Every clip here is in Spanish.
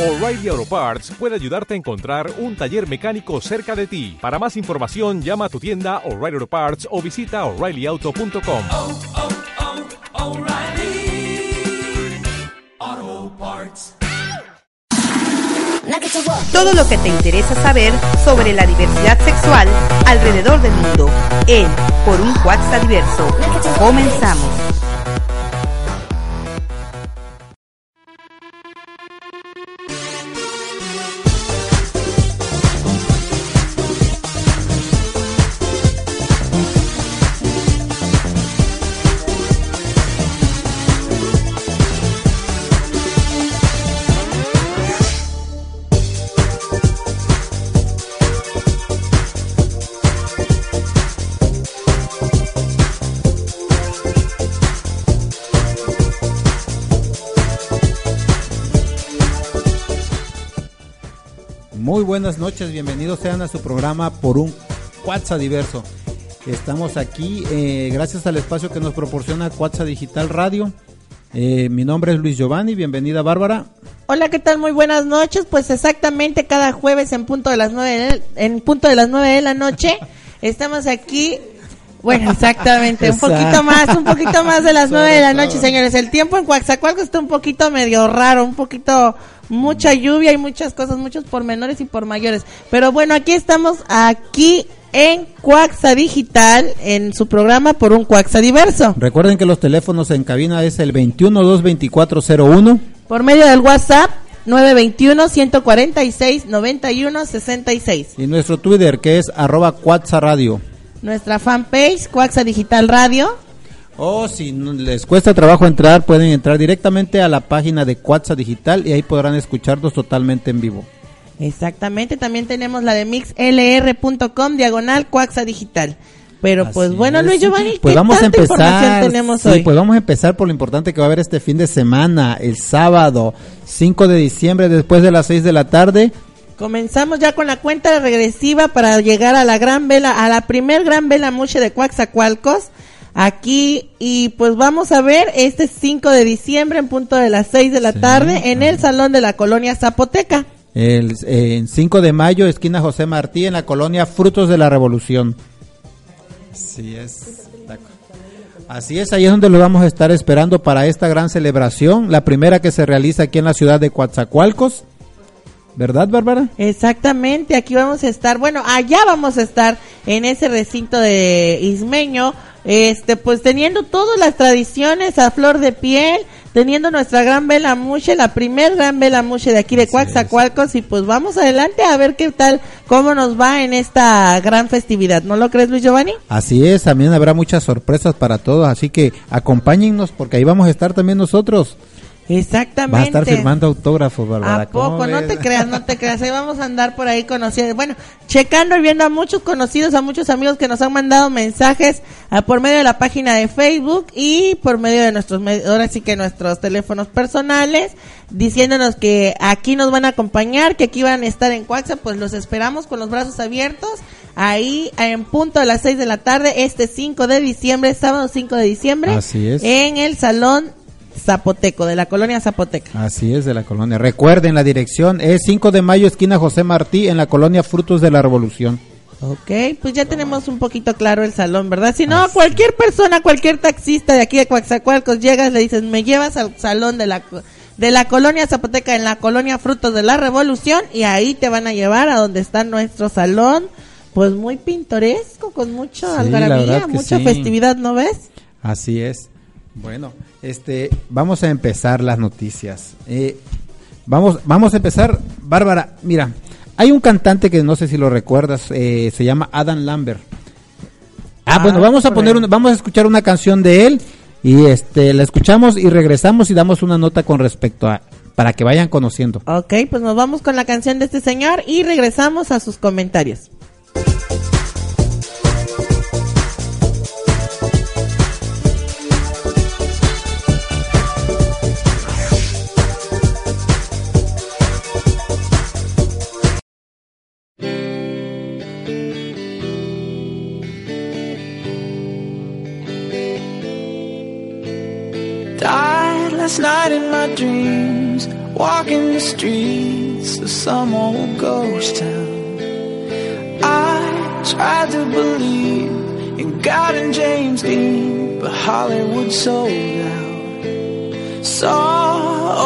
O'Reilly Auto Parts puede ayudarte a encontrar un taller mecánico cerca de ti. Para más información, llama a tu tienda O'Reilly Auto Parts o visita oreillyauto.com. oh, oh, Parts. Todo lo que te interesa saber sobre la diversidad sexual alrededor del mundo en Por un WhatsApp Diverso. Comenzamos. Noches, bienvenidos sean a su programa por un WhatsApp diverso. Estamos aquí eh, gracias al espacio que nos proporciona WhatsApp Digital Radio. Eh, mi nombre es Luis Giovanni, bienvenida Bárbara. Hola, ¿qué tal? Muy buenas noches. Pues exactamente cada jueves en punto de las nueve, de- en punto de las nueve de la noche estamos aquí. Bueno, exactamente, un poquito más, un poquito más de las nueve de la noche, señores. El tiempo en Coaxacualco está un poquito medio raro, un poquito mucha lluvia y muchas cosas, muchos por menores y por mayores. Pero bueno, aquí estamos aquí en Coaxa Digital en su programa por un Coaxa diverso. Recuerden que los teléfonos en cabina es el 2122401 Por medio del WhatsApp 921-146-9166. y nuestro Twitter que es arroba Radio. Nuestra fanpage, Coaxa Digital Radio. O si les cuesta trabajo entrar, pueden entrar directamente a la página de WhatsApp Digital y ahí podrán escucharnos totalmente en vivo. Exactamente, también tenemos la de mixlr.com, diagonal Coaxa Digital. Pero pues bueno, es. Luis Giovanni, pues ¿qué a tanta empezar. tenemos sí, hoy? pues vamos a empezar por lo importante que va a haber este fin de semana, el sábado 5 de diciembre, después de las 6 de la tarde. Comenzamos ya con la cuenta regresiva para llegar a la gran vela, a la primer gran vela muche de Coaxacualcos. Aquí, y pues vamos a ver este 5 de diciembre en punto de las 6 de la tarde en el salón de la colonia Zapoteca. El eh, 5 de mayo, esquina José Martí, en la colonia Frutos de la Revolución. Así es. Así es, ahí es donde lo vamos a estar esperando para esta gran celebración, la primera que se realiza aquí en la ciudad de Coatzacoalcos. ¿Verdad, Bárbara? Exactamente, aquí vamos a estar, bueno, allá vamos a estar en ese recinto de Ismeño, este, pues teniendo todas las tradiciones a flor de piel, teniendo nuestra gran vela muche, la primer gran vela muche de aquí de Coaxacualcos, y pues vamos adelante a ver qué tal, cómo nos va en esta gran festividad, ¿no lo crees Luis Giovanni? Así es, también habrá muchas sorpresas para todos, así que acompáñennos porque ahí vamos a estar también nosotros. Exactamente. Va a estar firmando autógrafos, Bárbara. ¿A ¿cómo poco? No te creas, no te creas. Ahí vamos a andar por ahí conociendo. Bueno, checando y viendo a muchos conocidos, a muchos amigos que nos han mandado mensajes ah, por medio de la página de Facebook y por medio de nuestros, ahora sí que nuestros teléfonos personales, diciéndonos que aquí nos van a acompañar, que aquí van a estar en Coaxa, pues los esperamos con los brazos abiertos. Ahí en punto de las 6 de la tarde, este 5 de diciembre, sábado 5 de diciembre, Así es. en el Salón Zapoteco, de la colonia Zapoteca. Así es, de la colonia. Recuerden, la dirección es 5 de mayo, esquina José Martí, en la colonia Frutos de la Revolución. Ok, pues ya tenemos un poquito claro el salón, ¿verdad? Si no, cualquier persona, cualquier taxista de aquí de Coaxacualcos llegas, le dices, me llevas al salón de la, de la colonia Zapoteca, en la colonia Frutos de la Revolución, y ahí te van a llevar a donde está nuestro salón, pues muy pintoresco, con mucha Sí, algarabía, mucha sí. festividad, ¿no ves? Así es. Bueno, este, vamos a empezar las noticias. Eh, vamos, vamos a empezar, Bárbara. Mira, hay un cantante que no sé si lo recuerdas, eh, se llama Adam Lambert. Ah, Ah, bueno, vamos a poner, una- vamos a escuchar una canción de él y este, la escuchamos y regresamos y damos una nota con respecto a, para que vayan conociendo. Ok, pues nos vamos con la canción de este señor y regresamos a sus comentarios. Night in my dreams, walking the streets of some old ghost town. I tried to believe in God and James Dean, but Hollywood sold out. Saw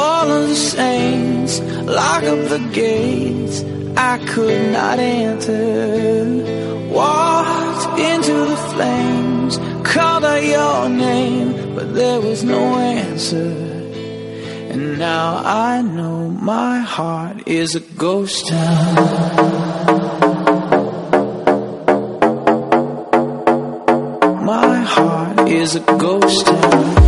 all of the saints lock up the gates I could not enter. Walked into the flames, called out your name, but there was no answer. And now I know my heart is a ghost town. My heart is a ghost town.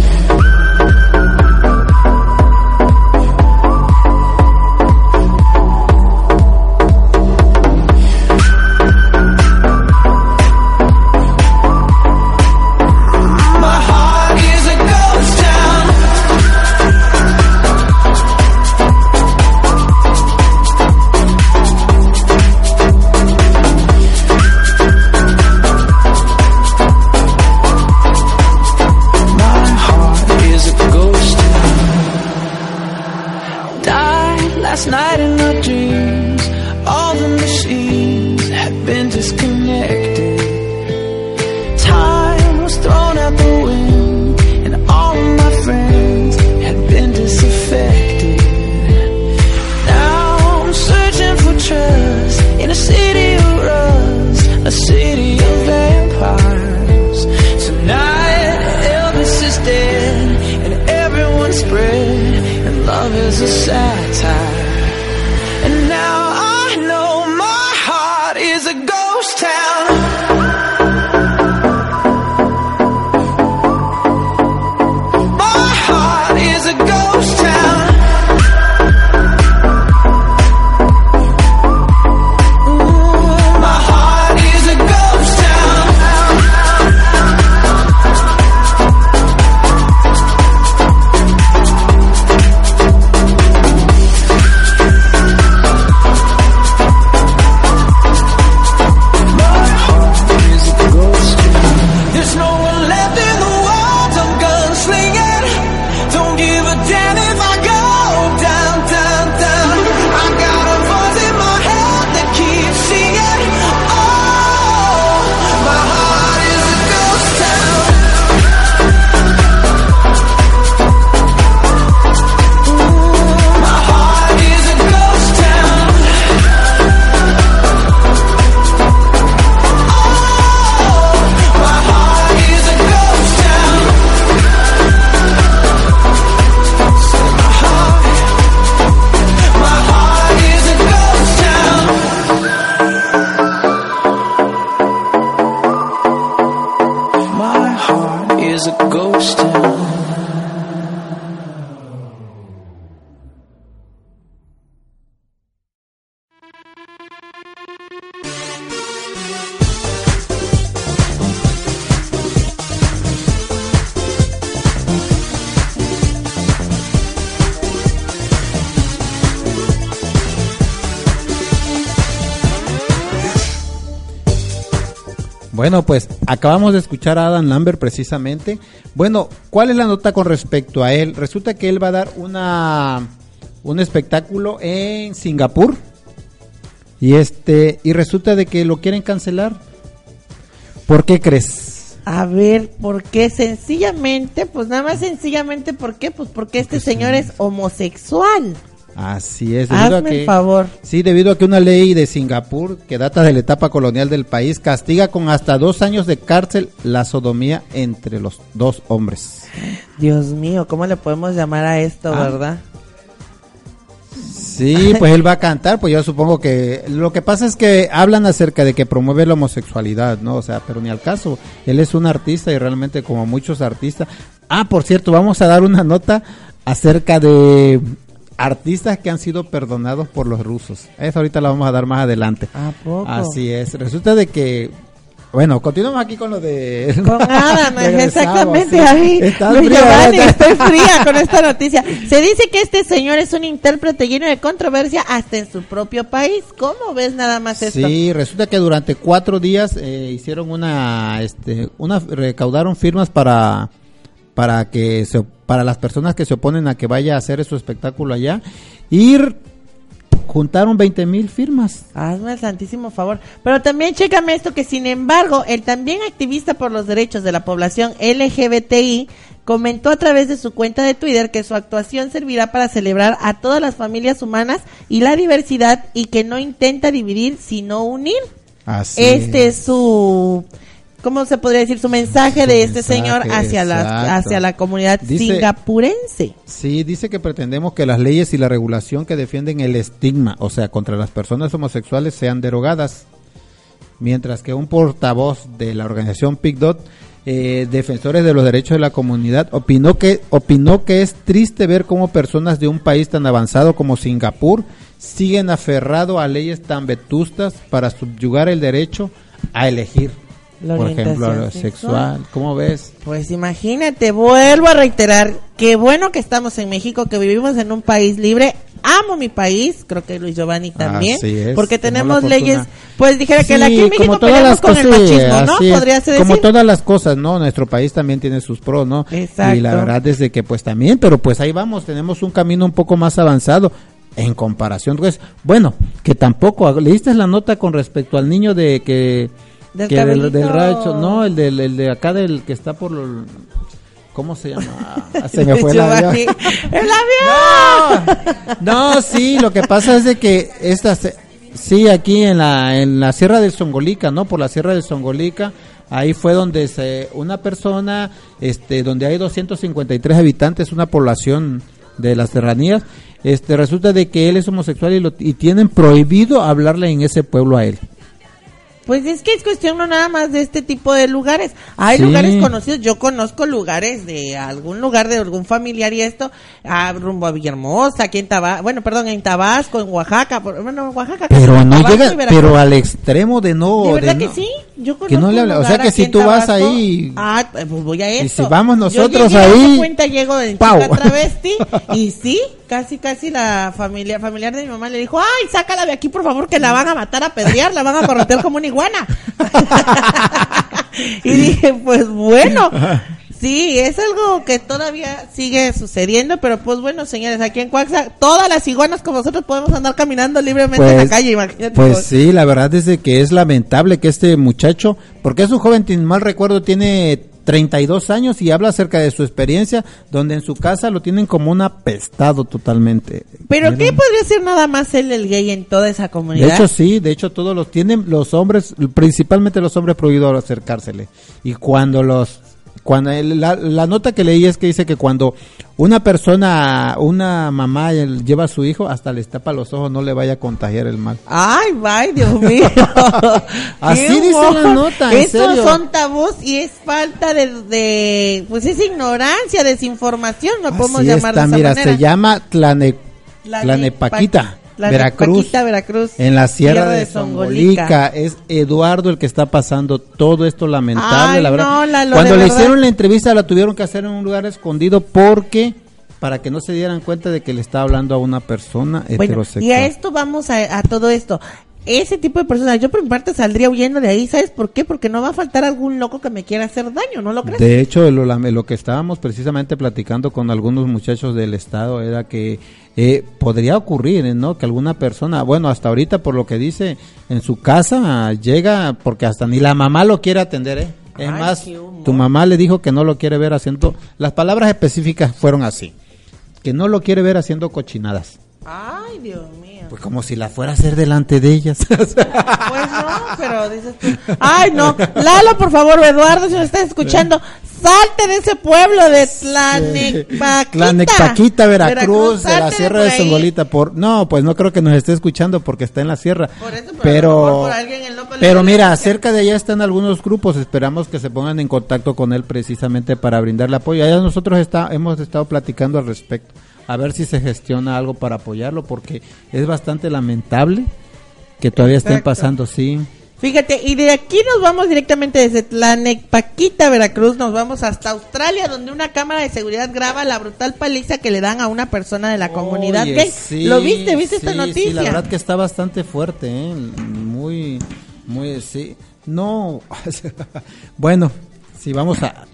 Love is a satire. Bueno, pues acabamos de escuchar a Adam Lambert precisamente. Bueno, ¿cuál es la nota con respecto a él? Resulta que él va a dar una un espectáculo en Singapur y este y resulta de que lo quieren cancelar. ¿Por qué crees? A ver, ¿por qué? Sencillamente, pues nada más sencillamente, ¿por qué? Pues porque este señor es homosexual. Así es, debido Hazme a que el favor. Sí, debido a que una ley de Singapur que data de la etapa colonial del país castiga con hasta dos años de cárcel la sodomía entre los dos hombres. Dios mío, ¿cómo le podemos llamar a esto, Ah. verdad? Sí, pues él va a cantar, pues yo supongo que lo que pasa es que hablan acerca de que promueve la homosexualidad, ¿no? O sea, pero ni al caso, él es un artista y realmente como muchos artistas. Ah, por cierto, vamos a dar una nota acerca de artistas que han sido perdonados por los rusos. Eso ahorita la vamos a dar más adelante. ¿A poco? Así es, resulta de que bueno, continuamos aquí con lo de Con Adam, exactamente. Ay, Estás Luis Giovanni, estoy fría con esta noticia. Se dice que este señor es un intérprete lleno de controversia hasta en su propio país. ¿Cómo ves nada más esto? Sí, resulta que durante cuatro días eh, hicieron una, este, una recaudaron firmas para, para que se, para las personas que se oponen a que vaya a hacer su espectáculo allá y juntaron 20 mil firmas. Hazme el santísimo favor. Pero también chécame esto que sin embargo, el también activista por los derechos de la población LGBTI comentó a través de su cuenta de Twitter que su actuación servirá para celebrar a todas las familias humanas y la diversidad y que no intenta dividir sino unir. Así este es su ¿cómo se podría decir? Su mensaje Su de este mensaje, señor hacia la hacia la comunidad Dice- singapurense. Sí, dice que pretendemos que las leyes y la regulación que defienden el estigma, o sea, contra las personas homosexuales, sean derogadas. Mientras que un portavoz de la organización PICDOT, eh, defensores de los derechos de la comunidad, opinó que, opinó que es triste ver cómo personas de un país tan avanzado como Singapur siguen aferrado a leyes tan vetustas para subyugar el derecho a elegir. La Por ejemplo, sexual. ¿Cómo ves? Pues imagínate, vuelvo a reiterar, qué bueno que estamos en México, que vivimos en un país libre. Amo mi país, creo que Luis Giovanni también, es, porque tenemos leyes, pues dijera que Sí, aquí en México peleamos con el machismo, ¿no? Podría ser como decir. todas las cosas, ¿no? Nuestro país también tiene sus pros, ¿no? Exacto. Y la verdad es de que pues también, pero pues ahí vamos, tenemos un camino un poco más avanzado en comparación. Pues, bueno, que tampoco, ¿leíste la nota con respecto al niño de que, Del que del, del rancho, no, el del el de acá del que está por lo- ¿Cómo se llama? Ah, Se me fue Giovanni, avión. ¡El avión! No, sí, lo que pasa es de que estas, sí, aquí en la, en la Sierra del Songolica, ¿no? Por la Sierra del Songolica, ahí fue donde se, una persona, este, donde hay 253 habitantes, una población de las serranías, este, resulta de que él es homosexual y, lo, y tienen prohibido hablarle en ese pueblo a él. Pues es que es cuestión no nada más de este tipo de lugares. Hay Sí. lugares conocidos, yo conozco lugares de algún lugar de algún familiar y esto, a, rumbo a Villahermosa, aquí en Tabasco, bueno, perdón, en Tabasco, en Oaxaca, por- bueno, en Oaxaca. Pero no Tabasco llega, pero al extremo de no. ¿De verdad no- sí? Yo que no conozco le habla- o sea que si tú vas ahí- Ah, pues voy a Y eso. si vamos Yo nosotros llegué, de ahí, cuenta llego en travesti y sí, casi casi la familia familiar de mi mamá le dijo, "Ay, sácala de aquí, por favor, que la van a matar a pedrear, la van a corretear como una iguana." y dije, "Pues bueno, Sí, es algo que todavía sigue sucediendo, pero pues bueno, señores, aquí en Cuaxa, todas las iguanas como nosotros podemos andar caminando libremente en la calle, imagínate. Pues vos. sí, la verdad es de que es lamentable que este muchacho, porque es un joven, mal recuerdo, tiene 32 años y habla acerca de su experiencia, donde en su casa lo tienen como un apestado totalmente. Pero. ¿qué podría ser nada más él el gay en toda esa De comunidad? hecho sí, de hecho todos los tienen los hombres, principalmente los hombres prohibido acercársele. Y cuando los cuando el- la, la nota que leí es que dice que cuando una persona, una mamá lleva a su hijo, hasta les tapa los ojos, no le vaya a contagiar el mal. Ay, vaya, Dios mío. Así dice la nota, en Estos serio. son tabús y es falta de, de pues es ignorancia, desinformación, no podemos Así llamar está, de esa mira, manera. se llama Tlane- Tlanepaquita, Veracruz, Veracruz, en la Sierra Sierra de, de Songolica. Es Eduardo el que está pasando todo esto lamentable, Ay, la verdad. no, Lalo, Cuando le verdad. hicieron la entrevista la tuvieron que hacer en un lugar escondido porque para que no se dieran cuenta de que le estaba hablando a una persona Bueno, heterosexual. y a esto vamos a, a todo esto. Ese tipo de personas, yo por mi parte saldría huyendo de ahí, ¿sabes por qué? Porque no va a faltar algún loco que me quiera hacer daño, ¿no lo crees? De hecho, lo, lo que estábamos precisamente platicando con algunos muchachos del estado era que eh, podría ocurrir, ¿no? Que alguna persona, bueno, hasta ahorita por lo que dice, en su casa llega, porque hasta ni la mamá lo quiere atender, ¿eh? Es Ay, más, tu mamá le dijo que no lo quiere ver haciendo, las palabras específicas fueron así, que no lo quiere ver haciendo cochinadas. Ay, Dios mío. Pues como si la fuera a hacer delante de ellas. Pues no, pero dices tú. Ay, no. Lalo, por favor, Eduardo, si me estás escuchando, salte de ese pueblo de Tlanepaquita. Tlanepaquita, Veracruz, de la Sierra de. Songolita. Por, no, pues no creo que nos esté escuchando porque está en la sierra. Por eso, pero pero, por alguien en López pero mira, cerca de allá están algunos grupos. Esperamos que se pongan en contacto con él precisamente para brindarle apoyo. Allá nosotros está, hemos estado platicando al respecto. A ver si se gestiona algo para apoyarlo porque es bastante lamentable que todavía estén Exacto. pasando, sí. Fíjate, y de aquí nos vamos directamente desde Tlanepaquita, Veracruz, nos vamos hasta Australia, donde una cámara de seguridad graba la brutal paliza que le dan a una persona de la comunidad Oye, gay. sí, ¿Lo viste? ¿Viste esta noticia? Sí, la verdad que está bastante fuerte, ¿eh? Muy, muy, sí. No, bueno, si vamos a...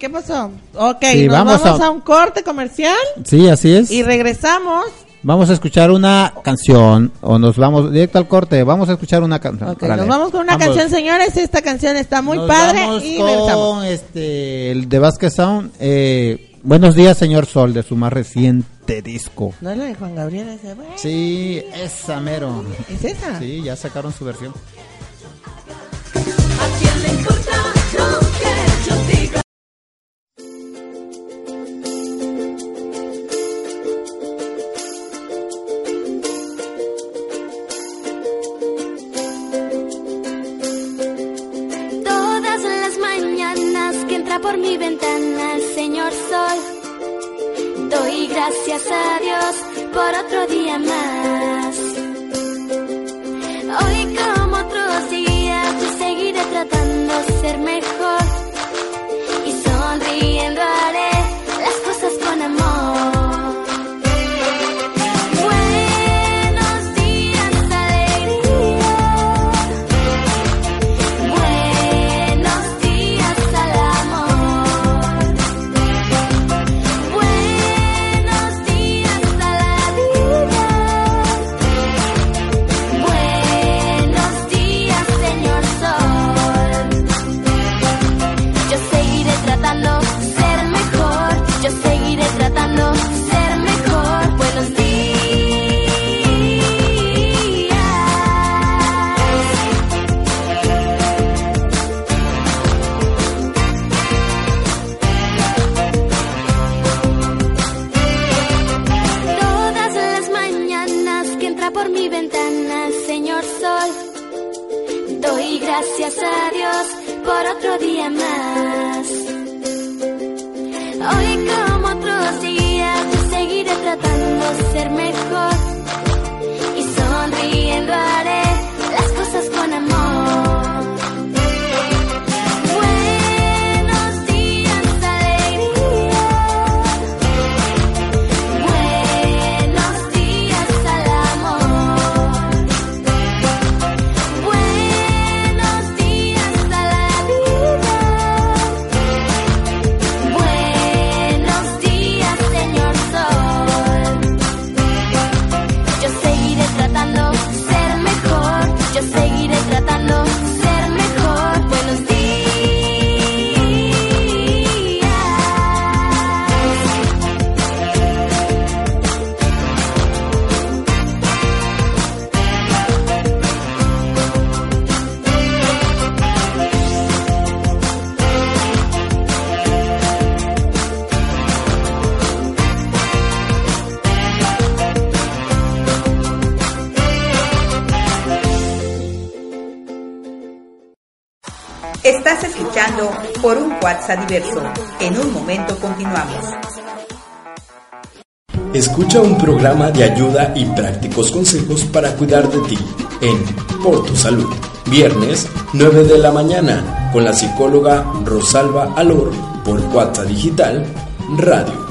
¿Qué pasó? Ok, Sí, nos vamos vamos, a- a... un corte comercial Sí, así es. y regresamos. Vamos a escuchar una canción o nos vamos directo al corte. Vamos a escuchar una canción. Ok, nos vamos con una Vamos. canción, señores. Esta canción está muy Nos padre vamos y regresamos. con este, el de Vázquez Sound. Eh, buenos días, señor Sol, de su más reciente disco. ¿No es la de Juan Gabriel? Ese? Bueno, Sí, esa mero. ¿Es esa? Sí, ya sacaron su versión. Por mi ventana el señor sol, doy gracias a Dios por otro día más. Hoy como otros días yo seguiré tratando de ser mejor gracias a Dios por otro día más. Hoy por un WhatsApp diverso. En un momento continuamos. Escucha un programa de ayuda y prácticos consejos para cuidar de ti en Por tu Salud. Viernes, 9 de la mañana, con la psicóloga Rosalba Alor por WhatsApp Digital Radio.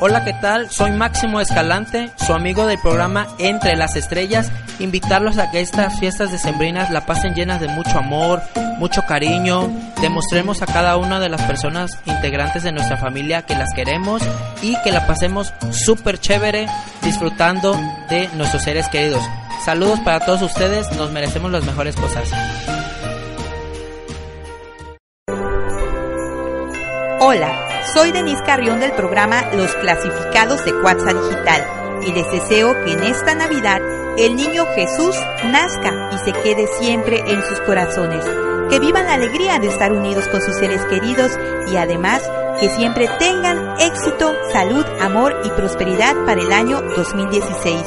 Hola, ¿qué tal? Soy Máximo Escalante, su amigo del programa Entre las Estrellas. Invitarlos a que estas fiestas decembrinas la pasen llenas de mucho amor, mucho cariño. Demostremos a cada una de las personas integrantes de nuestra familia que las queremos y que la pasemos súper chévere disfrutando de nuestros seres queridos. Saludos para todos ustedes, nos merecemos las mejores cosas. Hola, soy Denise Carrión del programa Los Clasificados de Cuatza Digital y les deseo que en esta Navidad el niño Jesús nazca y se quede siempre en sus corazones, que vivan la alegría de estar unidos con sus seres queridos y además que siempre tengan éxito, salud, amor y prosperidad para el año 2016.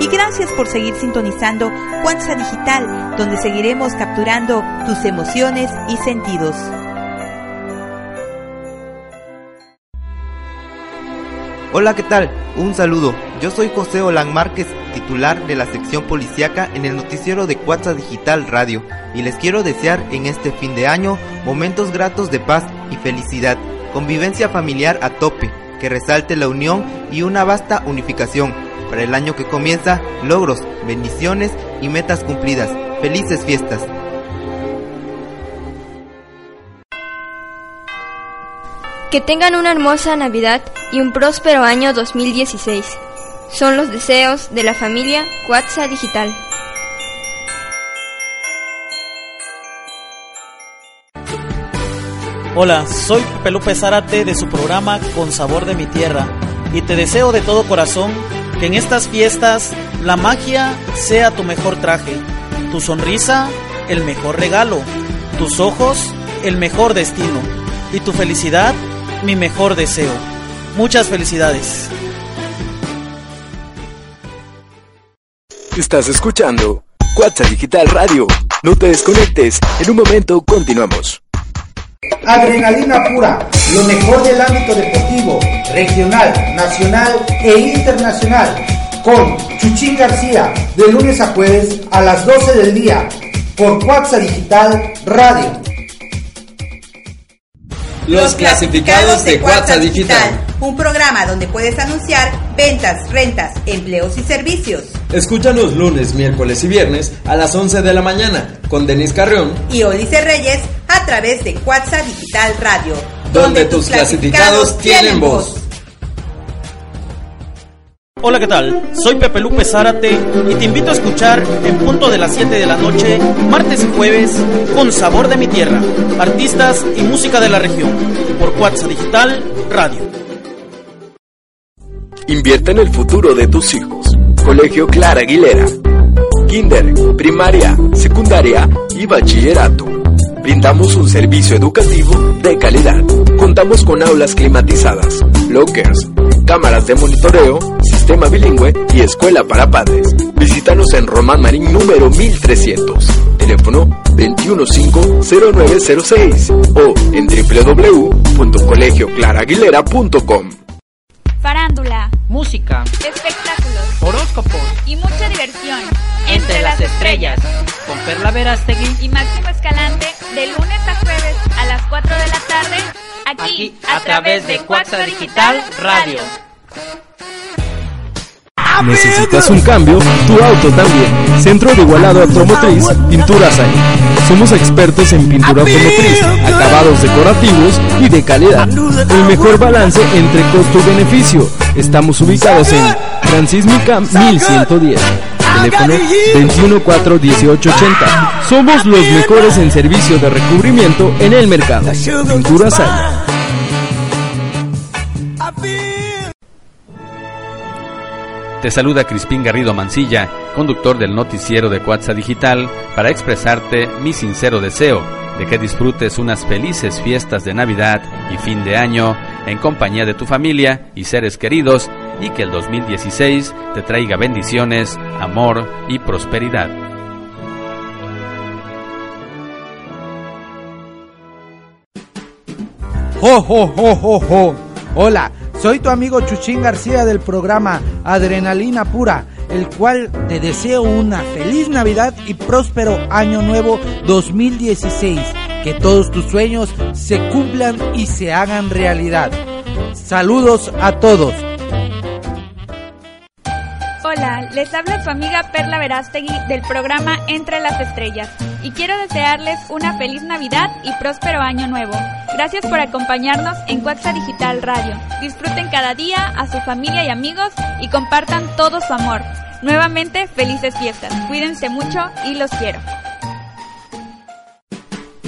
Y gracias por seguir sintonizando Cuanza Digital, donde seguiremos capturando tus emociones y sentidos. Hola, ¿qué tal? Un saludo. Yo soy José Olan Márquez, titular de la sección policiaca en el noticiero de Cuatza Digital Radio, y les quiero desear en este fin de año momentos gratos de paz y felicidad, convivencia familiar a tope, que resalte la unión y una vasta unificación. Para el año que comienza, logros, bendiciones y metas cumplidas. Felices fiestas. Que tengan una hermosa Navidad y un próspero año 2016. Son los deseos de la familia Cuatza Digital. Hola, soy Pepe Lupe Zárate de su programa Con Sabor de mi Tierra y te deseo de todo corazón que en estas fiestas la magia sea tu mejor traje, tu sonrisa el mejor regalo, tus ojos el mejor destino y tu felicidad mi mejor deseo. Muchas felicidades. Estás escuchando Cuatza Digital Radio. No te desconectes. En un momento continuamos. Adrenalina pura, lo mejor del ámbito deportivo, regional, nacional e internacional. Con Chuchín García, de lunes a jueves a las 12 del día, por Cuatza Digital Radio. Los clasificados de Cuatza Digital, un programa donde puedes anunciar ventas, rentas, empleos y servicios. Escúchanos lunes, miércoles y viernes a las 11 de la mañana con Denis Carrión Y Olice Reyes a través de Cuatza Digital Radio, donde tus clasificados tienen voz. Hola, ¿qué tal? Soy Pepe Lupe Zárate y te invito a escuchar en punto de las 7 de la noche, martes y jueves, con Sabor de mi Tierra, artistas y música de la región, por Cuatza Digital Radio. Invierte en el futuro de tus hijos. Colegio Clara Aguilera. Kinder, primaria, secundaria y bachillerato. Brindamos un servicio educativo de calidad. Contamos con aulas climatizadas, lockers, cámaras de monitoreo, sistema bilingüe y escuela para padres. Visítanos en Román Marín número 1300. Teléfono 215-0906 o en www.colegioclaraguilera.com. Farándula, Música, espectáculos horóscopos, y mucha diversión. entre las estrellas, con Perla Verástegui y Máximo Escalante de lunes a jueves a las 4 de la tarde aquí, aquí a través de Cuaxa Digital Radio. ¿Necesitas un cambio? Tu auto también. Centro de Igualado Automotriz, Pinturas ahí. Somos expertos en pintura automotriz, acabados decorativos y de calidad. El mejor balance entre costo y beneficio. Estamos ubicados en Transísmica 1110. Teléfono 214-1880. Somos los mejores en servicio de recubrimiento en el mercado. Pinturas ahí. Te saluda Crispín Garrido Mancilla, conductor del noticiero de Cuatza Digital, para expresarte mi sincero deseo de que disfrutes unas felices fiestas de Navidad y fin de año en compañía de tu familia y seres queridos y que el 2016 te traiga bendiciones, amor y prosperidad. ¡Jo, jo, jo, jo, jo! Hola, soy tu amigo Chuchín García del programa Adrenalina Pura, el cual te deseo una feliz Navidad y próspero Año Nuevo 2016. Que todos tus sueños se cumplan y se hagan realidad. Saludos a todos. Hola, les habla su amiga Perla Verástegui del programa Entre las Estrellas y quiero desearles una feliz Navidad y próspero año nuevo. Gracias por acompañarnos en Cuaxa Digital Radio. Disfruten cada día a su familia y amigos y compartan todo su amor. Nuevamente, felices fiestas. Cuídense mucho y los quiero.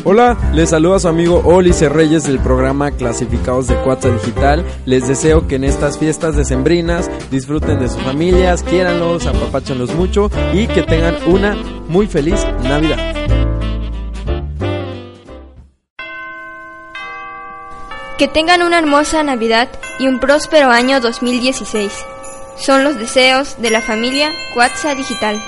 Hola, les saluda su amigo Olice Reyes del programa Clasificados de Cuatza Digital. Les deseo que en estas fiestas decembrinas disfruten de sus familias, quiéranlos, apapáchenlos mucho y que tengan una muy feliz Navidad. Que tengan una hermosa Navidad y un próspero año 2016. Son los deseos de la familia Cuatza Digital.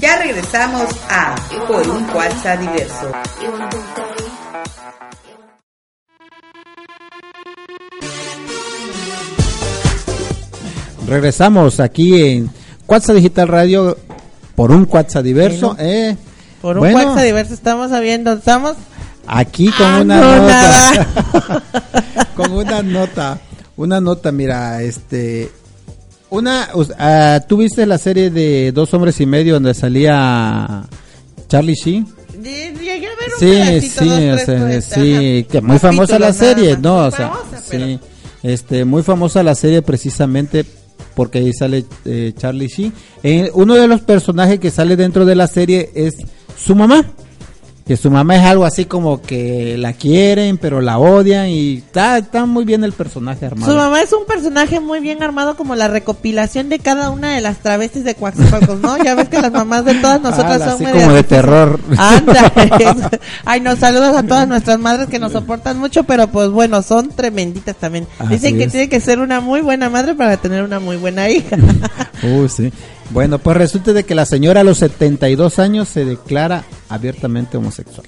Ya regresamos a Por un Cuatza Diverso. Regresamos aquí en Cuatza Digital Radio por un Cuatza Diverso. Bueno, eh, Por un bueno, diverso estamos sabiendo, estamos Aquí con Ah, una no, nota. con una nota. Una nota, mira, este. Una. ah, ¿Tú viste la serie de Dos Hombres y Medio donde salía Charlie Sheen? Lle- Llegué un Sí, pedacito, sí, dos, o sea, sí, que muy famosa la serie, no, Muy o sea, famosa, pero- sí, este, muy famosa la serie precisamente porque ahí sale eh, Charlie Sheen. Eh, uno de los personajes que sale dentro de la serie es su mamá, que su mamá es algo así como que la quieren, pero la odian y está, está muy bien el personaje armado. Su mamá es un personaje muy bien armado como la recopilación de cada una de las travestis de Coaxacualcos, ¿no? Ya ves que las mamás de todas nosotras Ah, son así como de terror. Anda. Ay, nos saludos a todas nuestras madres que nos soportan mucho, pero pues bueno, son tremenditas también. Así Dicen que es. tiene que ser una muy buena madre para tener una muy buena hija. Uy, sí. Bueno, pues resulta de que la señora a los 72 años se declara abiertamente homosexual.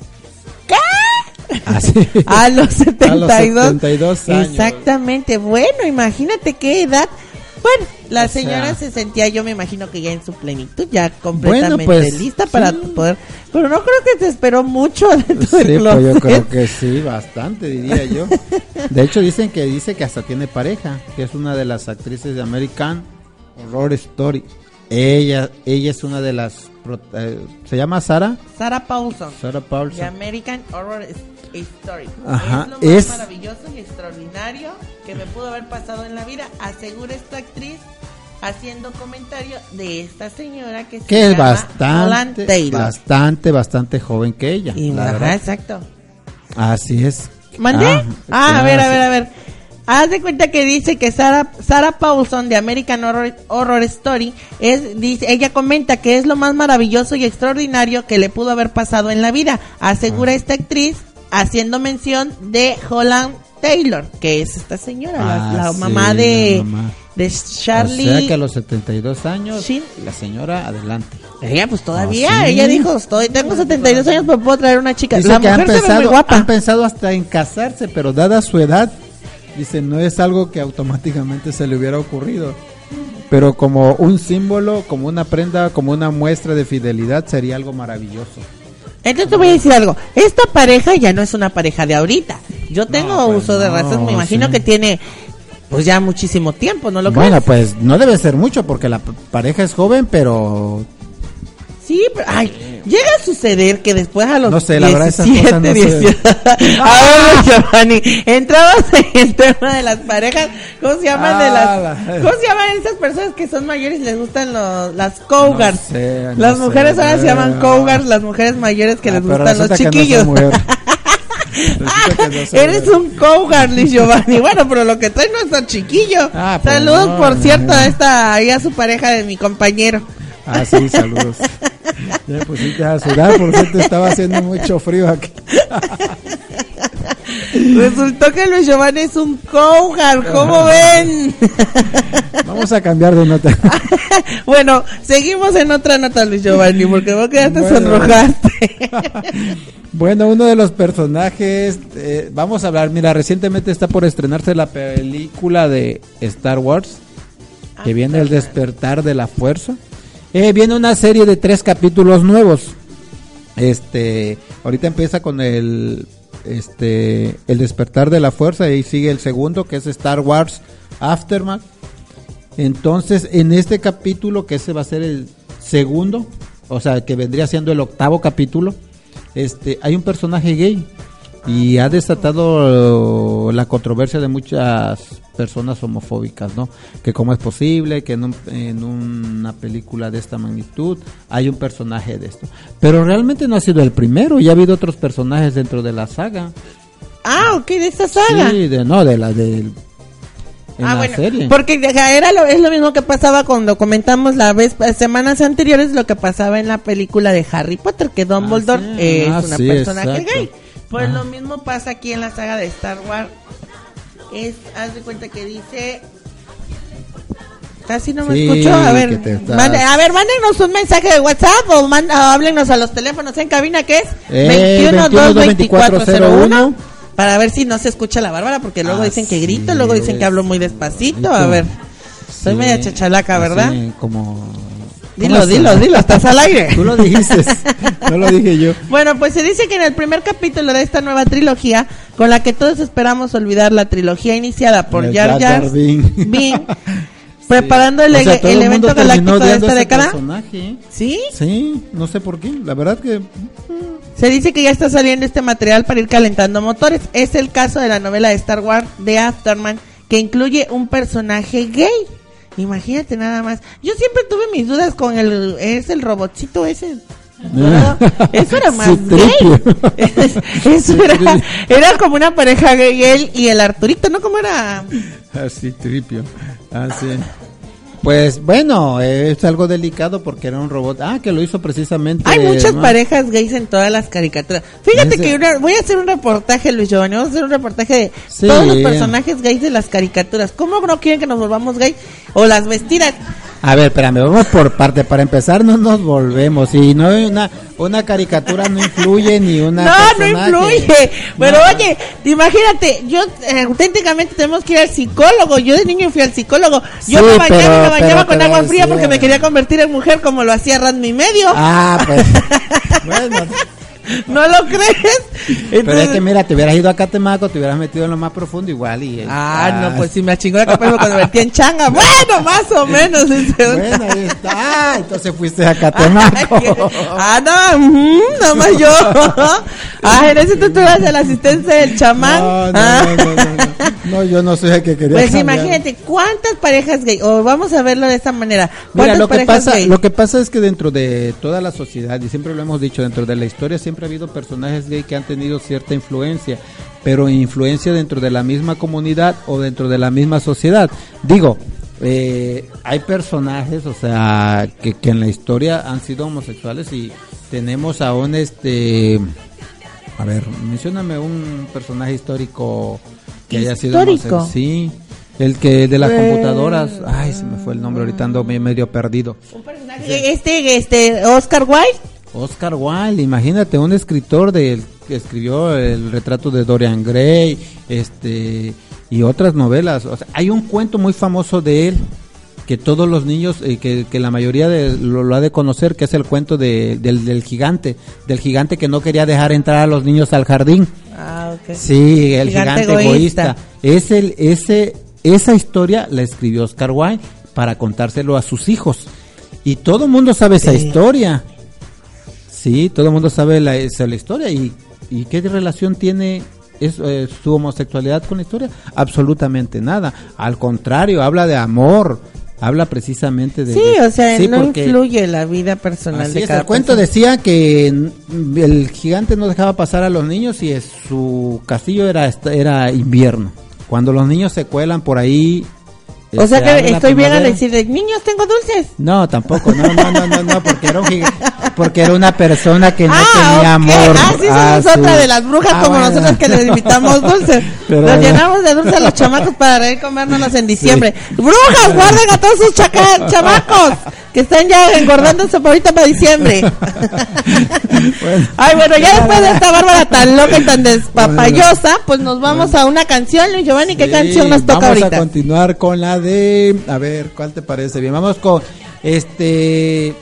Así. A los 72. A los 72 años. Exactamente. Bueno, imagínate qué edad. Bueno, la O señora sea. se sentía, yo me imagino que ya en su plenitud, ya completamente pues, lista para sí. poder. Pero no creo que se esperó mucho dentro Sí, del pues yo creo que sí, bastante diría yo. De hecho dicen que dice que hasta tiene pareja, que es una de las actrices de American Horror Story. Ella, ella es una de las, eh, se llama Sara. Sarah Paulson. Sarah Paulson. De American Horror Story. Ajá, Es lo más es- maravilloso y extraordinario que me pudo haber pasado en la vida, asegura esta actriz haciendo comentario de esta señora que se Que es llama bastante, Taylor. bastante, bastante joven que ella. Y- la ajá, verdad. exacto. Así es. ¿Mandé? Ah, Ah, a ver, a ver, a ver. Haz de cuenta que dice que Sarah, Sarah Paulson de American Horror, Horror Story es, dice, ella comenta que es lo más maravilloso y extraordinario que le pudo haber pasado en la vida. Asegura Ah. esta actriz haciendo mención de Holland Taylor, que es esta señora, la, Ah, la sí, mamá de, la mamá. de Charlie. O sea que a los 72 años, la señora adelante. Ella pues todavía, Ah, sí. ella dijo, estoy, tengo 72 años, pero puedo traer una chica. Dice la que han mujer se ve muy pensado, guapa. han pensado hasta en casarse, pero dada su edad, dice, no es algo que automáticamente se le hubiera ocurrido. Pero como un símbolo, como una prenda, como una muestra de fidelidad, sería algo maravilloso. Entonces te voy a decir algo. Esta pareja ya no es una pareja de ahorita. Yo tengo pues uso de no, razón. Me imagino sí. que tiene, pues ya muchísimo tiempo, ¿no lo Bueno, crees? pues no debe ser mucho porque la pareja es joven, pero Sí, pero, ay, llega a suceder que después a los No sé, la verdad, esas 17, cosas no sé. 18. a ver, Giovanni, entramos en el tema de las parejas. ¿Cómo se llaman de Ah, las, la- cómo se llaman esas personas que son mayores y les gustan los, las cougars? No sé, no las sé, mujeres ahora se llaman cougars, las mujeres mayores que Ah, les gustan los chiquillos. Eres un cougar, Luis Giovanni. Bueno, pero lo que trae no es tan chiquillo. Ah, pues Saludos, no, por cierto, no. a esta, ahí a su pareja de mi compañero. Ah, sí, saludos. Ya me pusiste a sudar porque te estaba haciendo mucho frío aquí. Resultó que Luis Giovanni es un cougar, ¿cómo ven? Vamos a cambiar de nota. bueno, seguimos en otra nota, Luis Giovanni, porque vos que ya te Bueno. sonrojaste. Bueno, uno de los personajes, eh, vamos a hablar, mira, recientemente está por estrenarse la película de Star Wars, que viene el despertar de la fuerza. Eh, viene una serie de tres capítulos nuevos. Este, ahorita empieza con el, este, el despertar de la fuerza y sigue el segundo que es Star Wars Aftermath. Entonces, en este capítulo, que ese va a ser el segundo, o sea, que vendría siendo el octavo capítulo, este, hay un personaje gay y ha desatado la controversia de muchas personas homofóbicas, ¿no? Que cómo es posible que en, un- en una película de esta magnitud hay un personaje de esto. Pero realmente no ha sido el primero, ya ha habido otros personajes dentro de la saga. ah, ok, de esta saga. Sí, de, no, de la del... En ah, la bueno, serie. porque era lo, es lo mismo que pasaba cuando comentamos la vez semanas anteriores lo que pasaba en la película de Harry Potter que Dumbledore sí. es Ah, una sí, personaje exacto. gay. Pues Ah. lo mismo pasa aquí en la saga de Star Wars. Es haz de cuenta que dice Casi no me Sí, escucho. A ver, mande- a ver, mándenos un mensaje de WhatsApp o man- o háblenos a los teléfonos en cabina que es Eh, 21 22401. para ver si no se escucha la Bárbara porque luego Ah, dicen que grito, luego dicen que hablo muy despacito. A ver, soy Sí, media chachalaca, ¿verdad? como... Dilo, dilo, dilo, estás al aire. Tú lo dijiste, no lo dije yo. Bueno, pues se dice que en el primer capítulo de esta nueva trilogía, con la que todos esperamos olvidar la trilogía iniciada por El Jar Jar. Binks, preparando el, O sea, el el evento galáctico de esta década. personaje. ¿Sí? Sí, no sé por qué. La verdad que Sí, Se dice que ya está saliendo este material para ir calentando motores. Es el caso de la novela de Star Wars de Afterman, que incluye un personaje gay. Imagínate nada más. Yo siempre tuve mis dudas con el es el robotcito ese. Eso era más Sí, gay. Eso era, era como una pareja gay él y el Arturito, ¿no? ¿Cómo era? Así, tripio. Así. Pues bueno, eh, es algo delicado porque era un robot. Ah, que lo hizo precisamente. Hay muchas ¿no? parejas gays en todas las caricaturas. Fíjate Ese- que una- voy a hacer un reportaje, Luis Giovanni. Vamos a hacer un reportaje de Sí. todos los personajes gays de las caricaturas. ¿Cómo no quieren que nos volvamos gays? O las vestidas. A ver, espérame, vamos por parte. Para empezar, no nos volvemos. Y no hay una, una caricatura no influye ni una. no, no influye. Pero oye, imagínate, yo eh, auténticamente tenemos que ir al psicólogo. Yo de niño fui al psicólogo. Yo Sí, me bañaba pero- y me bañaba pero con agua fría porque me quería convertir en mujer como lo hacía Randy Medio. Ah, pues. bueno. ¿No lo crees? Pero es que mira, te hubieras ido a Catemaco, te hubieras metido en lo más profundo igual y... eh, Ah, no, pues si me chingó la capa me convertí en changa. Bueno, más o menos. Bueno, ahí está. Ah, entonces fuiste a Catemaco. ah, no, nada más yo. ah, en ese tú eras el asistente del chamán. No, no, Ah. no, no, no, no. No, yo no soy el que quería Pues cambiar. imagínate, ¿cuántas parejas gay? O vamos a verlo de esta manera. Mira, ¿Cuántas lo que pasa, gay? lo que pasa es que dentro de toda la sociedad y siempre lo hemos dicho dentro de la historia siempre ha habido personajes gay que han tenido cierta influencia, pero influencia dentro de la misma comunidad o dentro de la misma sociedad. Digo, eh, hay personajes, o sea, que, que en la historia han sido homosexuales y tenemos a un este, a ver, mencióname un personaje histórico que haya sido ¿Histórico? homosexual. Sí. El que de las Eh. computadoras, ay, se me fue el nombre, ahorita ando me- medio perdido. Este, este, Oscar Wilde. Oscar Wilde, imagínate, un escritor del que escribió el retrato de Dorian Gray, este y otras novelas. O sea, hay un cuento muy famoso de él que todos los niños, eh, que, que la mayoría de, lo, lo ha de conocer, que es el cuento de- del, del gigante, del gigante que no quería dejar entrar a los niños al jardín. Ah, ok. Sí, el Gigante gigante, egoísta. Es el, ese, esa historia la escribió Oscar Wilde para contárselo a sus hijos. Y todo el mundo sabe esa historia. Sí, todo el mundo sabe la, esa, la historia. ¿Y, ¿Y qué relación tiene es, eh, su homosexualidad con la historia? Absolutamente nada. Al contrario, habla de amor. Habla precisamente de... Sí, de- o sea, sí, no influye la vida personal de cada el cuento decía que el gigante no dejaba pasar a los niños y su castillo era era invierno. Cuando los niños se cuelan por ahí. O sea se que estoy bien a decir, niños, tengo dulces. No, tampoco, no, no, no, no, no, porque era un porque era una persona que no Ah, tenía ok. amor. Ah, sí, Ah, somos otra de las brujas Ah, como bueno. nosotros que les invitamos dulces. Pero Nos llenamos de dulces a los chamacos para reír comérnoslos en diciembre. Brujas, guarden a todos sus chamacos que están ya engordándose por ahorita para diciembre. Ay, bueno, ya después de esta bárbara tan loca y tan despapayosa, pues nos vamos a una canción, Luis Giovanni. ¿Qué Sí, canción nos toca vamos ahorita? a continuar con la de, a ver, ¿cuál te parece bien? Vamos con este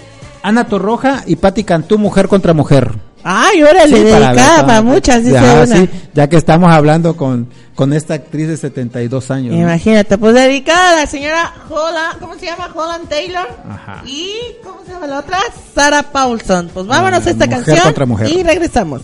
Ana Torroja y Patti Cantú, mujer contra mujer. Ay, órale, Sí, dedicada para muchas, dice ya, una. sí, ya que estamos hablando con, con esta actriz de 72 años. ¿no? Imagínate, pues dedicada a la señora Holland, ¿cómo se llama? Holland Taylor. Ajá. Y, ¿cómo se llama la otra? Sarah Paulson. Pues vámonos Ah, a esta mujer canción contra mujer. y regresamos.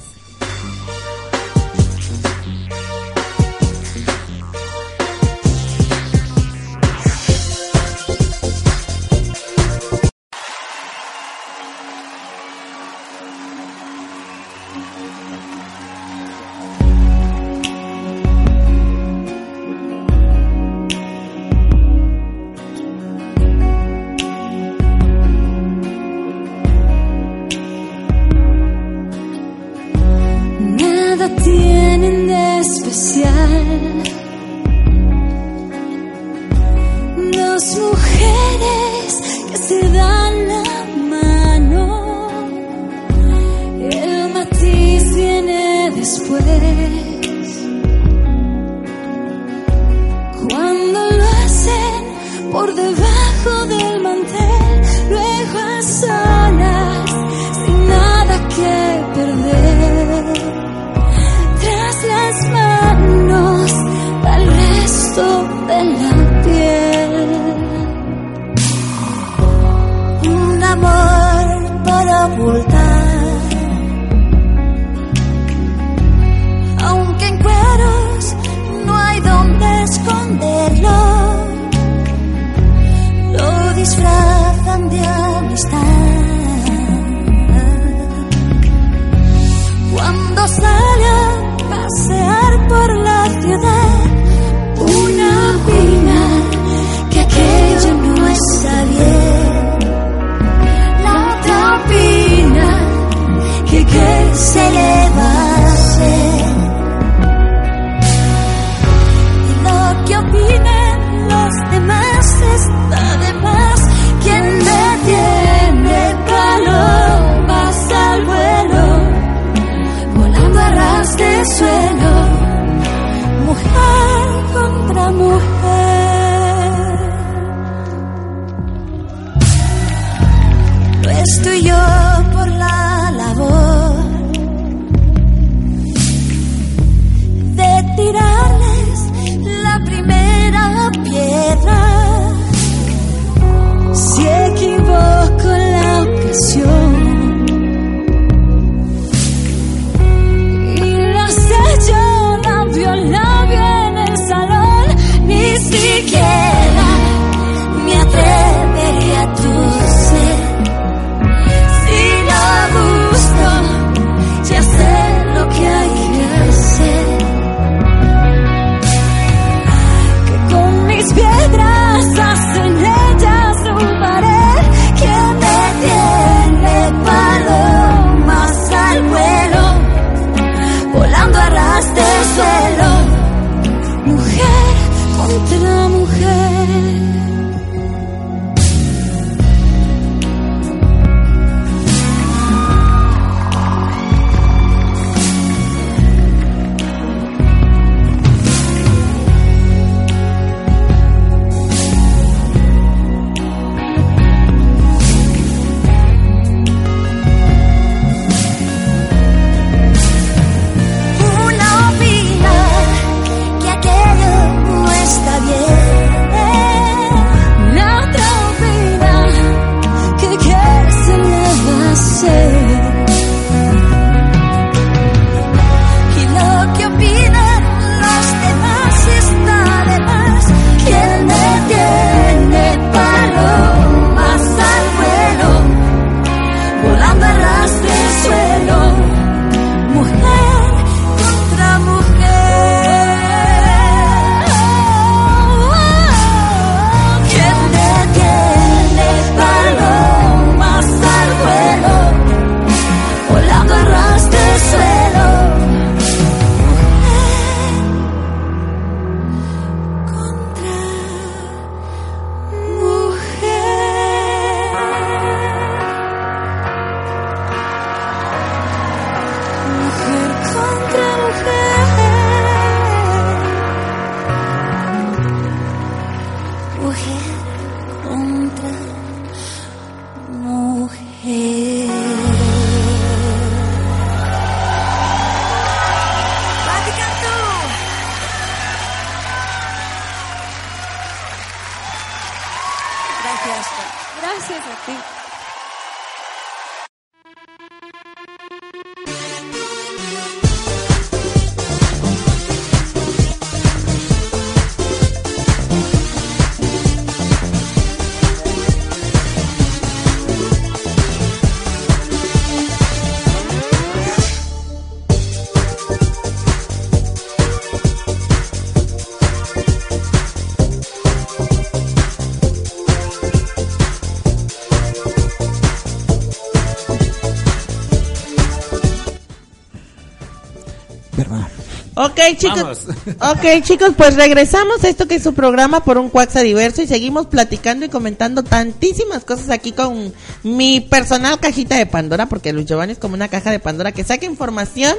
Chicos. Ok, chicos, pues regresamos a esto que es su programa por un Cuaxa Diverso y seguimos platicando y comentando tantísimas cosas aquí con mi personal cajita de Pandora, porque Luis Giovanni es como una caja de Pandora que saca información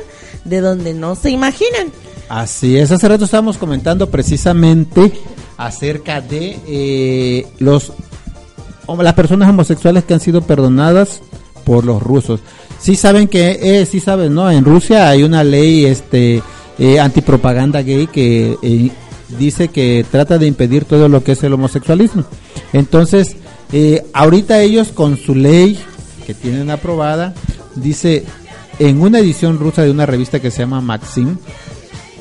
de donde no se imaginan. Así es, hace rato estábamos comentando precisamente acerca de eh, los las personas homosexuales que han sido perdonadas por los rusos. Sí saben que, eh, sí saben, ¿no? En Rusia hay una ley, este, eh, antipropaganda gay que eh, dice que trata de impedir todo lo que es el homosexualismo. Entonces, eh, ahorita ellos con su ley que tienen aprobada, dice en una edición rusa de una revista que se llama Maxim,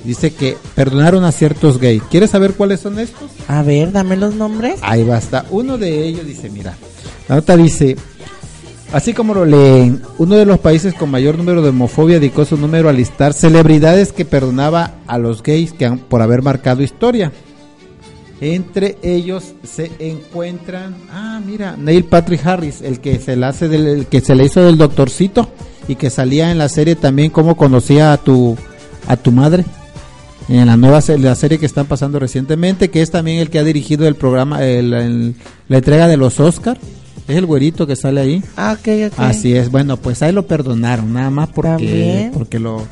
dice que perdonaron a ciertos gays. ¿Quieres saber cuáles son estos? A ver, dame los nombres. Ahí basta. Uno de ellos dice, mira, la nota dice, Así como lo leen, uno de los países con mayor número de homofobia dedicó su número a listar celebridades que perdonaba a los gays que han, por haber marcado historia. Entre ellos se encuentran, ah, mira, Neil Patrick Harris, el que se le hace del, el que se le hizo del doctorcito y que salía en la serie también como conocía a tu a tu madre en la nueva la serie que están pasando recientemente, que es también el que ha dirigido el programa el- la entrega de los Oscar. Es el güerito que sale ahí. Ah, ok, ok. Así es. Bueno, pues ahí lo perdonaron, nada más porque También. porque lo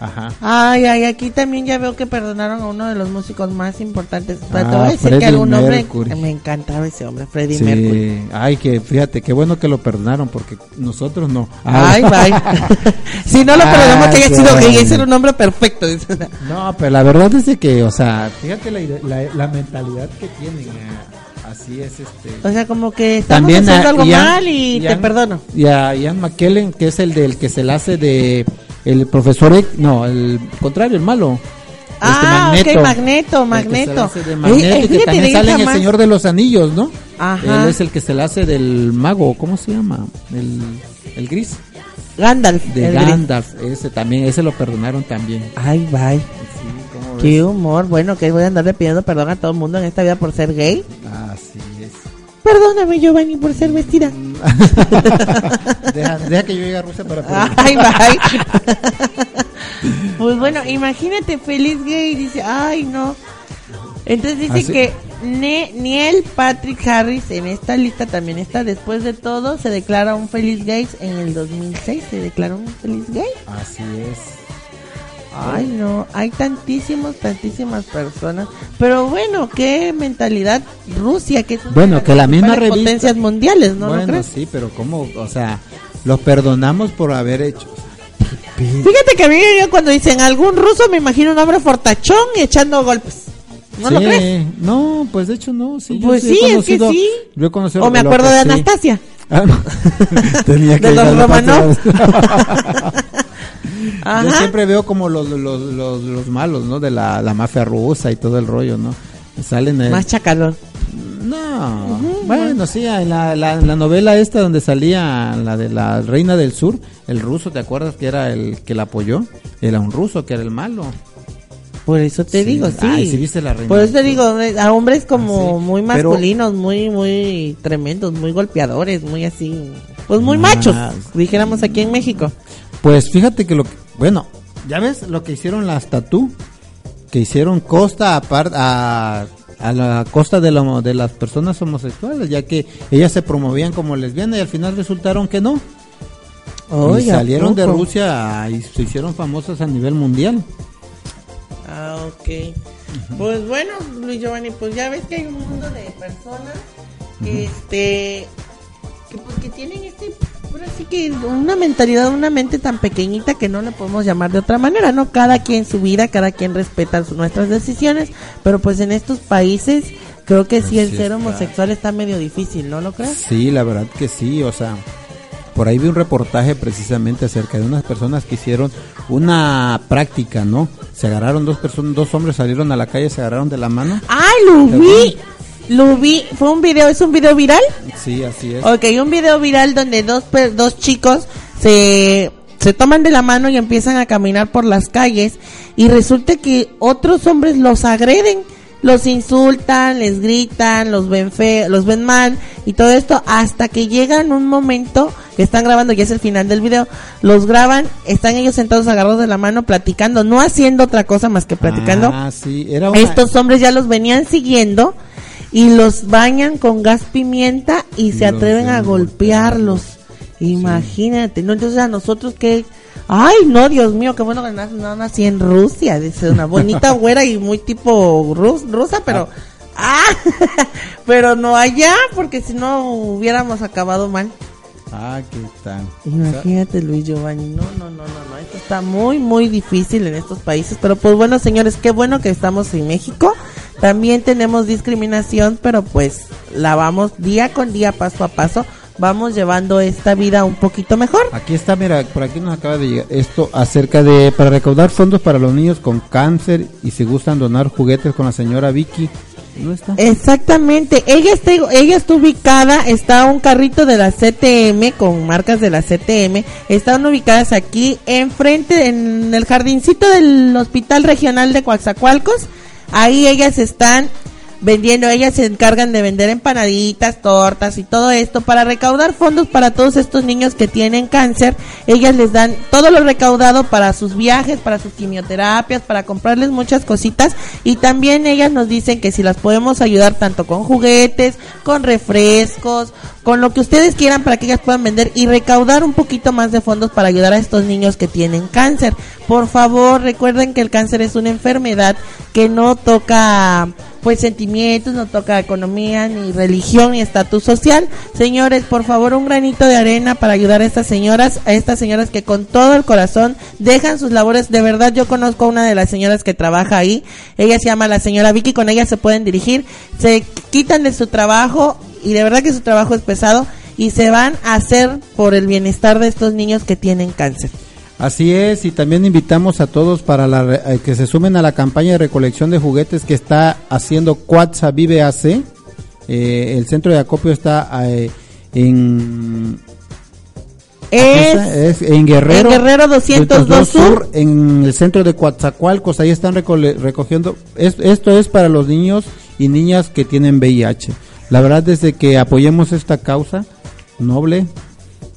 ajá. Ay, ay, aquí también ya veo que perdonaron a uno de los músicos más importantes. Pero te Ah, voy a decir que algún me encantaba ese hombre, Freddie Mercury. Ay, que fíjate, qué bueno que lo perdonaron porque nosotros no. Ay, bye. si no lo perdonamos que haya Ay, sido gay, ese era un hombre perfecto. No, pero la verdad es que, o sea, fíjate la, la, la mentalidad que tienen. eh, Así es, este. O sea, como que estamos También haciendo a algo Ian- mal y te Ian- perdono. Y a Ian McKellen, que es el del que se le hace de. El profesor. No, el contrario, el malo. Ah, este ok, Magneto, El que Magneto. hace de Ey, Magneto, ey, y que también sale en El Señor de los Anillos, ¿no? Ajá. Él es el que se le hace del mago, ¿cómo se llama? El, el gris. Gandalf. De el gris. Gandalf, ese también, ese lo perdonaron también. Ay, bye. ¿Cómo Qué humor. Bueno, que voy a andarle pidiendo perdón a todo el mundo en esta vida por ser gay. Así es. Perdóname, Giovanni, por ser vestida. Deja, deja que yo llegue a Rusia para Ay, bye. pues bueno, imagínate, feliz gay. Dice, ay, no. Entonces dice Así- que Ne- Neil Patrick Harris en esta lista también está. Después de todo, se declara un feliz gay en el 2006. Se declaró un feliz gay. Así es. Ay, no, hay tantísimos, tantísimas personas. Pero bueno, qué mentalidad Rusia, que es Bueno, que la misma revista- potencias mundiales, ¿no bueno, crees? sí, pero ¿cómo? O sea, los perdonamos por haber hecho. Fíjate que a mí yo cuando dicen algún ruso me imagino un hombre fortachón y echando golpes. ¿No lo crees? No, pues de hecho no. Sí, yo Pues he sí, es que sí. Yo he conocido O me acuerdo de. Anastasia. Ah, no. Tenía que De los a Yo siempre veo como los, los, los, los malos, ¿no? De la, la mafia rusa y todo el rollo, ¿no? Salen en... Más chacalón. No, bueno, sí, en la, la, la novela esta donde salía la de la reina del sur, el ruso, ¿te acuerdas que era el que la apoyó? Era un ruso que era el malo. Por eso te Sí. digo, sí. Ay, sí viste la reina Por eso te digo, eh, a hombres como Ah, sí. muy Pero- masculinos, muy, muy tremendos, muy golpeadores, muy así. Pues muy Ah. machos, dijéramos aquí en México. Pues fíjate que lo que, bueno, ya ves lo que hicieron las tatú, que hicieron costa aparte a, a la costa de, la- de las personas homosexuales, ya que ellas se promovían como lesbianas y al final resultaron que no. Oye, y ¿a salieron de? Rusia y se hicieron famosas a nivel mundial. Ah, ok. Pues bueno, Luis Giovanni, pues ya ves que hay un mundo de personas que este que pues que tienen este ahora sí que una mentalidad, una mente tan pequeñita que no le podemos llamar de otra manera, ¿no? Cada quien su vida, cada quien respeta su- nuestras decisiones, pero pues en estos países creo que sí el Así ser está. homosexual está medio difícil, ¿no lo crees? Sí, la verdad que sí, o sea, por ahí vi un reportaje precisamente acerca de unas personas que hicieron una práctica, ¿no? Se agarraron dos personas, dos hombres salieron a la calle, se agarraron de la mano. ¡Ay, lo vi! Lo vi, fue un video, ¿es un video viral? Sí, así es. Ok, un video viral donde dos, dos chicos se, se toman de la mano y empiezan a caminar por las calles y resulta que otros hombres los agreden, los insultan, les gritan, los ven fe, los ven mal y todo esto hasta que llegan un momento que están grabando, ya es el final del video, los graban, están ellos sentados agarrados de la mano platicando, no haciendo otra cosa más que platicando. Ah, sí, era una... Estos hombres ya los venían siguiendo y los bañan con gas pimienta y se atreven a golpearlos. Imagínate, ¿no? Entonces a nosotros que... Ay, no, Dios mío, qué bueno que no, no nací en Rusia. Dice una bonita güera y muy tipo rus, rusa, pero... Ah, pero no allá, porque si no hubiéramos acabado mal. Ah, qué tal. Imagínate, Luis Giovanni. No, no, no, no, no. Esto está muy, muy difícil en estos países. Pero pues bueno, señores, qué bueno que estamos en México. También tenemos discriminación, pero pues la vamos día con día, paso a paso. Vamos llevando esta vida un poquito mejor. Aquí está, mira, por aquí nos acaba de llegar esto acerca de para recaudar fondos para los niños con cáncer y si gustan donar juguetes con la señora Vicky. no está. Exactamente, ella está, ella está ubicada, está un carrito de la CTM con marcas de la CTM, están ubicadas aquí enfrente, en el jardincito del Hospital Regional de Coaxacualcos, ahí ellas están vendiendo, ellas se encargan de vender empanaditas, tortas y todo esto para recaudar fondos para todos estos niños que tienen cáncer. Ellas les dan todo lo recaudado para sus viajes, para sus quimioterapias, para comprarles muchas cositas y también ellas nos dicen que si las podemos ayudar tanto con juguetes, con refrescos, con lo que ustedes quieran para que ellas puedan vender y recaudar un poquito más de fondos para ayudar a estos niños que tienen cáncer. Por favor, recuerden que el cáncer es una enfermedad que no toca pues sentimientos, no toca economía, ni religión, ni estatus social. Señores, por favor, un granito de arena para ayudar a estas señoras, a estas señoras que con todo el corazón dejan sus labores. De verdad, yo conozco a una de las señoras que trabaja ahí. Ella se llama la señora Vicky, con ella se pueden dirigir. Se quitan de su trabajo y de verdad que su trabajo es pesado y se van a hacer por el bienestar de estos niños que tienen cáncer. Así es, y también invitamos a todos para la, re- eh, que se sumen a la campaña de recolección de juguetes que está haciendo Cuatza Vive AC. Eh, el centro de acopio está eh, en Es, es en Guerrero, en Guerrero 202 Sur. en el centro de Coatzacoalcos, ahí están recole- recogiendo, es- esto es para los niños y niñas que tienen VIH. La verdad desde que apoyemos esta causa noble,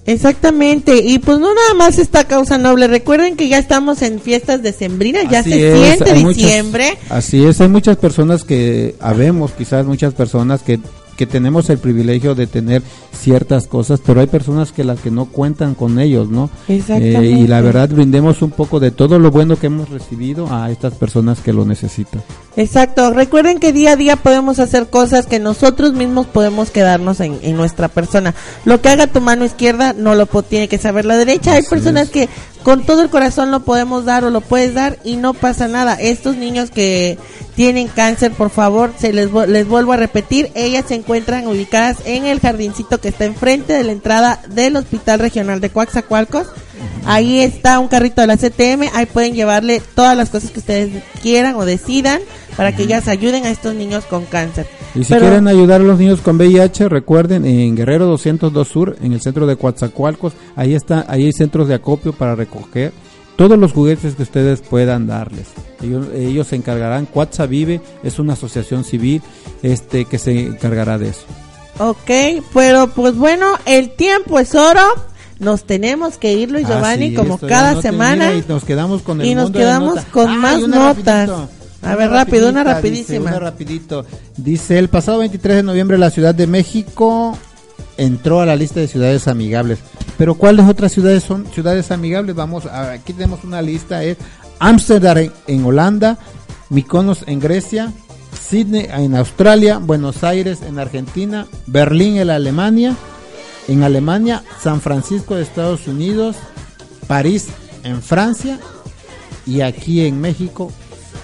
Exactamente, y pues no nada más esta causa noble, recuerden que ya estamos en fiestas decembrinas, ya Así se es, siente muchas- diciembre. así es, hay muchas personas que, habemos quizás muchas personas que, que tenemos el privilegio de tener ciertas cosas, pero hay personas que las que no cuentan con ellos, ¿no? Exactamente. Eh, y la verdad brindemos un poco de todo lo bueno que hemos recibido a estas personas que lo necesitan. Exacto, recuerden que día a día podemos hacer cosas que nosotros mismos podemos quedarnos en, en nuestra persona. Lo que haga tu mano izquierda no lo tiene que saber la derecha. Hay Así personas es. que con todo el corazón lo podemos dar o lo puedes dar y no pasa nada. Estos niños que tienen cáncer, por favor, se les, les vuelvo a repetir, ellas se encuentran ubicadas en el jardincito que está enfrente de la entrada del Hospital Regional de Coaxacualcos. Ahí está un carrito de la CTM, ahí pueden llevarle todas las cosas que ustedes quieran o decidan para que ellas ayuden a estos niños con cáncer. Y si Pero- quieren ayudar a los niños con VIH, recuerden en Guerrero 202 Sur, en el centro de Coatzacoalcos, ahí está, ahí hay centros de acopio para recoger todos los juguetes que ustedes puedan darles. Ellos, ellos se encargarán, Cuatza Vive es una asociación civil este que se encargará de eso. Ok, pero pues bueno, el tiempo es oro. Nos tenemos que ir, Luis Giovanni, Así como cada no semana. mira, y nos quedamos con el y nos mundo de quedamos notas. con Ay, más notas. rapidito, A ver, rápido, una rapidísima. dice, una rapidito. Dice, el pasado 23 de noviembre la Ciudad de México entró a la lista de ciudades amigables. Pero ¿cuáles otras ciudades son ciudades amigables? Vamos, a- aquí tenemos una lista, es Ámsterdam en, en Holanda, Mykonos en Grecia, Sydney en Australia, Buenos Aires en Argentina, Berlín en Alemania, en Alemania, San Francisco de Estados Unidos, París en Francia y aquí en México,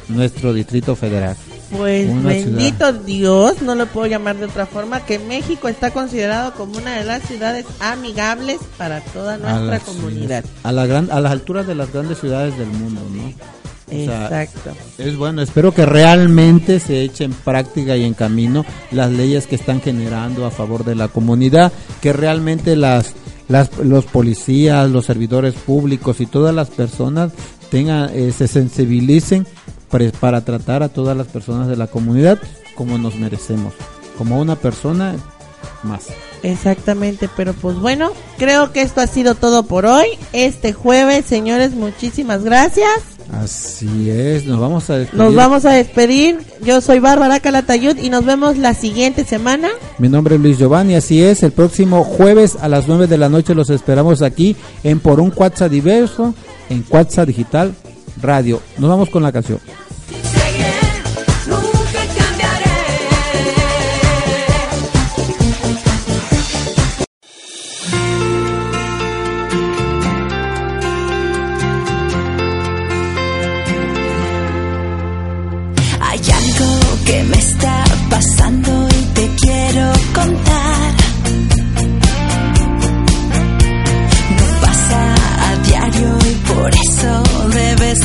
nuestro Distrito Federal. Pues Una bendito Dios, no lo puedo llamar de otra forma, que México está considerado como una de las ciudades amigables para toda a nuestra las- comunidad. A, la gran, a las alturas de las grandes ciudades del mundo, ¿no? O sea, Exacto. es bueno, espero que realmente se eche en práctica y en camino las leyes que están generando a favor de la comunidad, que realmente las, las los policías, los servidores públicos y todas las personas tengan eh, se sensibilicen para tratar a todas las personas de la comunidad como nos merecemos, como una persona más. Exactamente, pero pues bueno, creo que esto ha sido todo por hoy. Este jueves, señores, muchísimas gracias. Así es, nos vamos a despedir. Nos vamos a despedir. Yo soy Bárbara Calatayud y nos vemos la siguiente semana. Mi nombre es Luis Giovanni, así es, el próximo jueves a las 9 de la noche los esperamos aquí en Por un Cuatza Diverso, en Cuatza Digital Radio. Nos vamos con la canción. Hay algo que me está pasando y te quiero contar.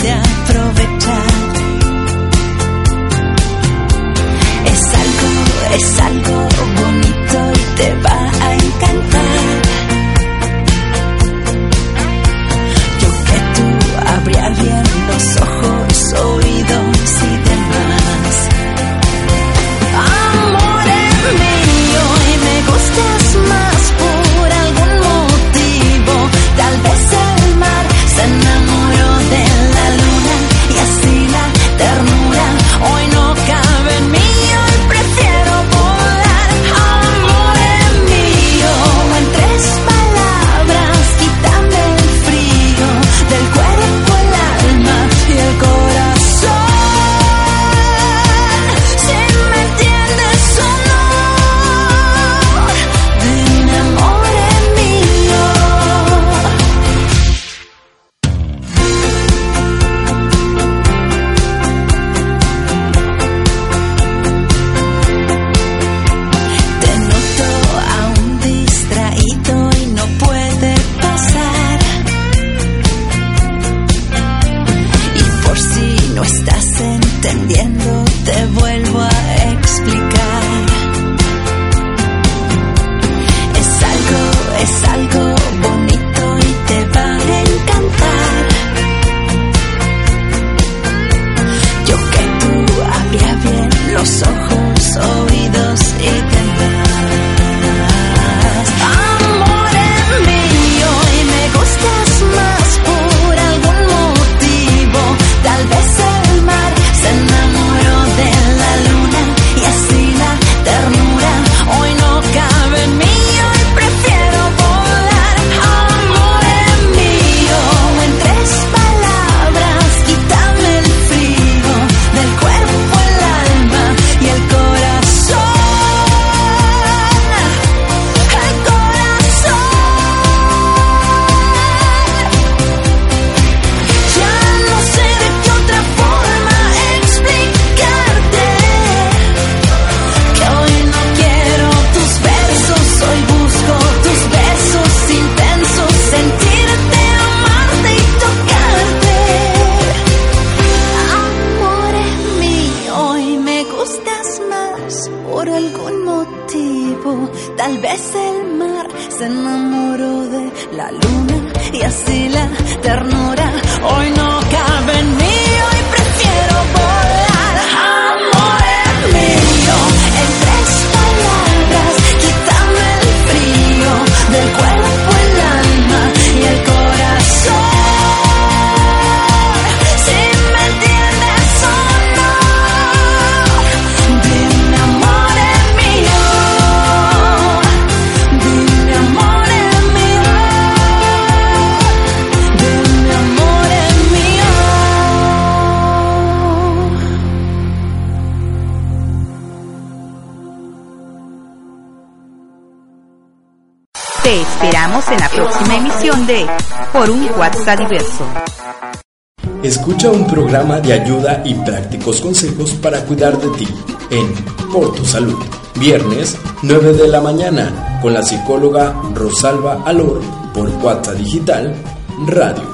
de aprovechar. Es algo, es algo bonito y te va a encantar. Yo que tú abría bien los ojos hoy. por un WhatsApp diverso. Escucha un programa de ayuda y prácticos consejos para cuidar de ti en Por tu Salud. Viernes, 9 de la mañana, con la psicóloga Rosalba Alor por WhatsApp Digital Radio.